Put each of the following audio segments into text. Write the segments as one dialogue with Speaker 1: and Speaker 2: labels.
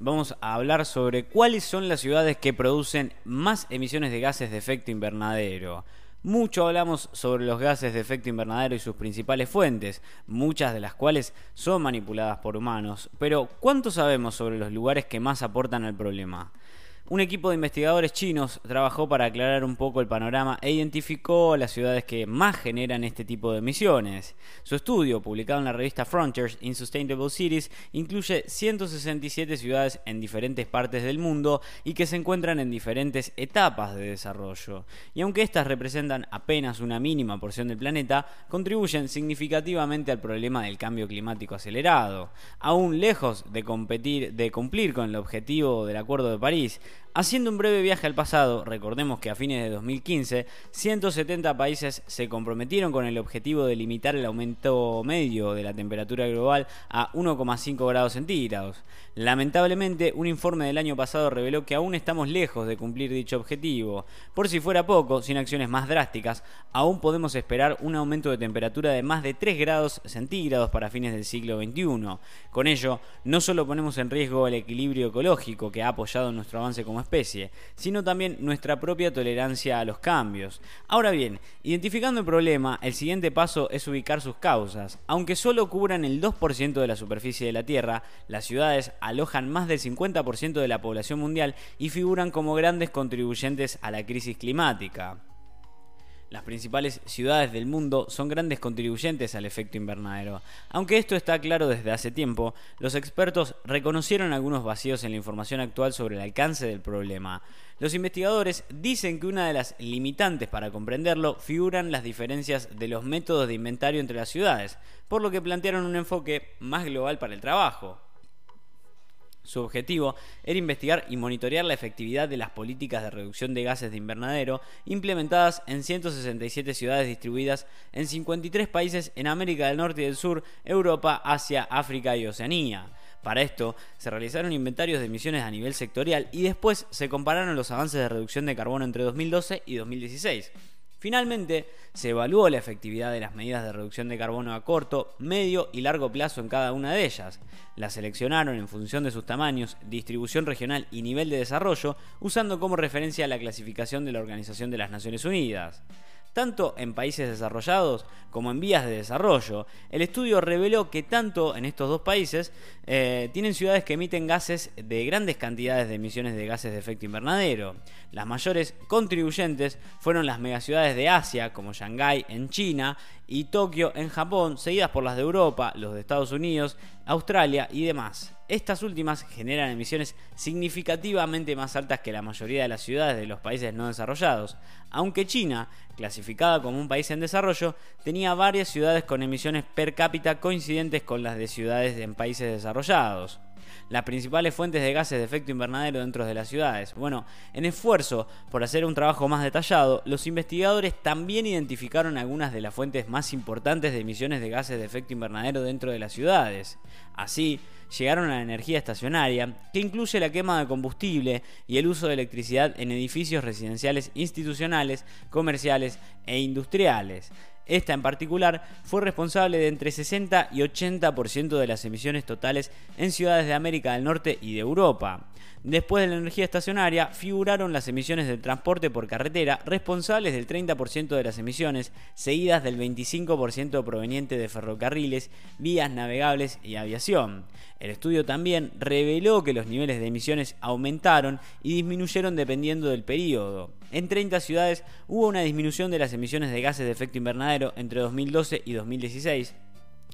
Speaker 1: vamos a hablar sobre cuáles son las ciudades que producen más emisiones de gases de efecto invernadero. Mucho hablamos sobre los gases de efecto invernadero y sus principales fuentes, muchas de las cuales son manipuladas por humanos, pero ¿cuánto sabemos sobre los lugares que más aportan al problema? Un equipo de investigadores chinos trabajó para aclarar un poco el panorama e identificó las ciudades que más generan este tipo de emisiones. Su estudio, publicado en la revista Frontiers in Sustainable Cities, incluye 167 ciudades en diferentes partes del mundo y que se encuentran en diferentes etapas de desarrollo. Y aunque estas representan apenas una mínima porción del planeta, contribuyen significativamente al problema del cambio climático acelerado. Aún lejos de competir, de cumplir con el objetivo del Acuerdo de París, Haciendo un breve viaje al pasado, recordemos que a fines de 2015, 170 países se comprometieron con el objetivo de limitar el aumento medio de la temperatura global a 1,5 grados centígrados. Lamentablemente, un informe del año pasado reveló que aún estamos lejos de cumplir dicho objetivo. Por si fuera poco, sin acciones más drásticas, aún podemos esperar un aumento de temperatura de más de 3 grados centígrados para fines del siglo XXI. Con ello, no solo ponemos en riesgo el equilibrio ecológico que ha apoyado nuestro avance como sino también nuestra propia tolerancia a los cambios. Ahora bien, identificando el problema, el siguiente paso es ubicar sus causas. Aunque solo cubran el 2% de la superficie de la Tierra, las ciudades alojan más del 50% de la población mundial y figuran como grandes contribuyentes a la crisis climática. Las principales ciudades del mundo son grandes contribuyentes al efecto invernadero. Aunque esto está claro desde hace tiempo, los expertos reconocieron algunos vacíos en la información actual sobre el alcance del problema. Los investigadores dicen que una de las limitantes para comprenderlo figuran las diferencias de los métodos de inventario entre las ciudades, por lo que plantearon un enfoque más global para el trabajo. Su objetivo era investigar y monitorear la efectividad de las políticas de reducción de gases de invernadero implementadas en 167 ciudades distribuidas en 53 países en América del Norte y del Sur, Europa, Asia, África y Oceanía. Para esto, se realizaron inventarios de emisiones a nivel sectorial y después se compararon los avances de reducción de carbono entre 2012 y 2016. Finalmente, se evaluó la efectividad de las medidas de reducción de carbono a corto, medio y largo plazo en cada una de ellas. Las seleccionaron en función de sus tamaños, distribución regional y nivel de desarrollo, usando como referencia la clasificación de la Organización de las Naciones Unidas tanto en países desarrollados como en vías de desarrollo. El estudio reveló que tanto en estos dos países eh, tienen ciudades que emiten gases de grandes cantidades de emisiones de gases de efecto invernadero. Las mayores contribuyentes fueron las megaciudades de Asia, como Shanghái en China y Tokio en Japón, seguidas por las de Europa, los de Estados Unidos, Australia y demás. Estas últimas generan emisiones significativamente más altas que la mayoría de las ciudades de los países no desarrollados, aunque China, clasificada como un país en desarrollo, tenía varias ciudades con emisiones per cápita coincidentes con las de ciudades en países desarrollados las principales fuentes de gases de efecto invernadero dentro de las ciudades. Bueno, en esfuerzo por hacer un trabajo más detallado, los investigadores también identificaron algunas de las fuentes más importantes de emisiones de gases de efecto invernadero dentro de las ciudades. Así, llegaron a la energía estacionaria, que incluye la quema de combustible y el uso de electricidad en edificios residenciales institucionales, comerciales e industriales. Esta en particular fue responsable de entre 60 y 80% de las emisiones totales en ciudades de América del Norte y de Europa. Después de la energía estacionaria, figuraron las emisiones del transporte por carretera, responsables del 30% de las emisiones, seguidas del 25% proveniente de ferrocarriles, vías navegables y aviación. El estudio también reveló que los niveles de emisiones aumentaron y disminuyeron dependiendo del periodo. En 30 ciudades hubo una disminución de las emisiones de gases de efecto invernadero entre 2012 y 2016,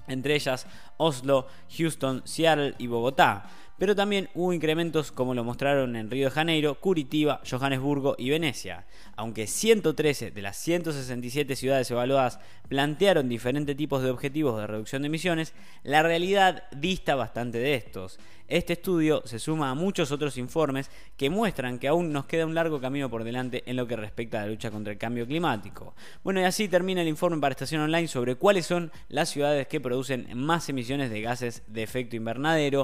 Speaker 1: entre ellas Oslo, Houston, Seattle y Bogotá pero también hubo incrementos como lo mostraron en Río de Janeiro, Curitiba, Johannesburgo y Venecia. Aunque 113 de las 167 ciudades evaluadas plantearon diferentes tipos de objetivos de reducción de emisiones, la realidad dista bastante de estos. Este estudio se suma a muchos otros informes que muestran que aún nos queda un largo camino por delante en lo que respecta a la lucha contra el cambio climático. Bueno, y así termina el informe para Estación Online sobre cuáles son las ciudades que producen más emisiones de gases de efecto invernadero.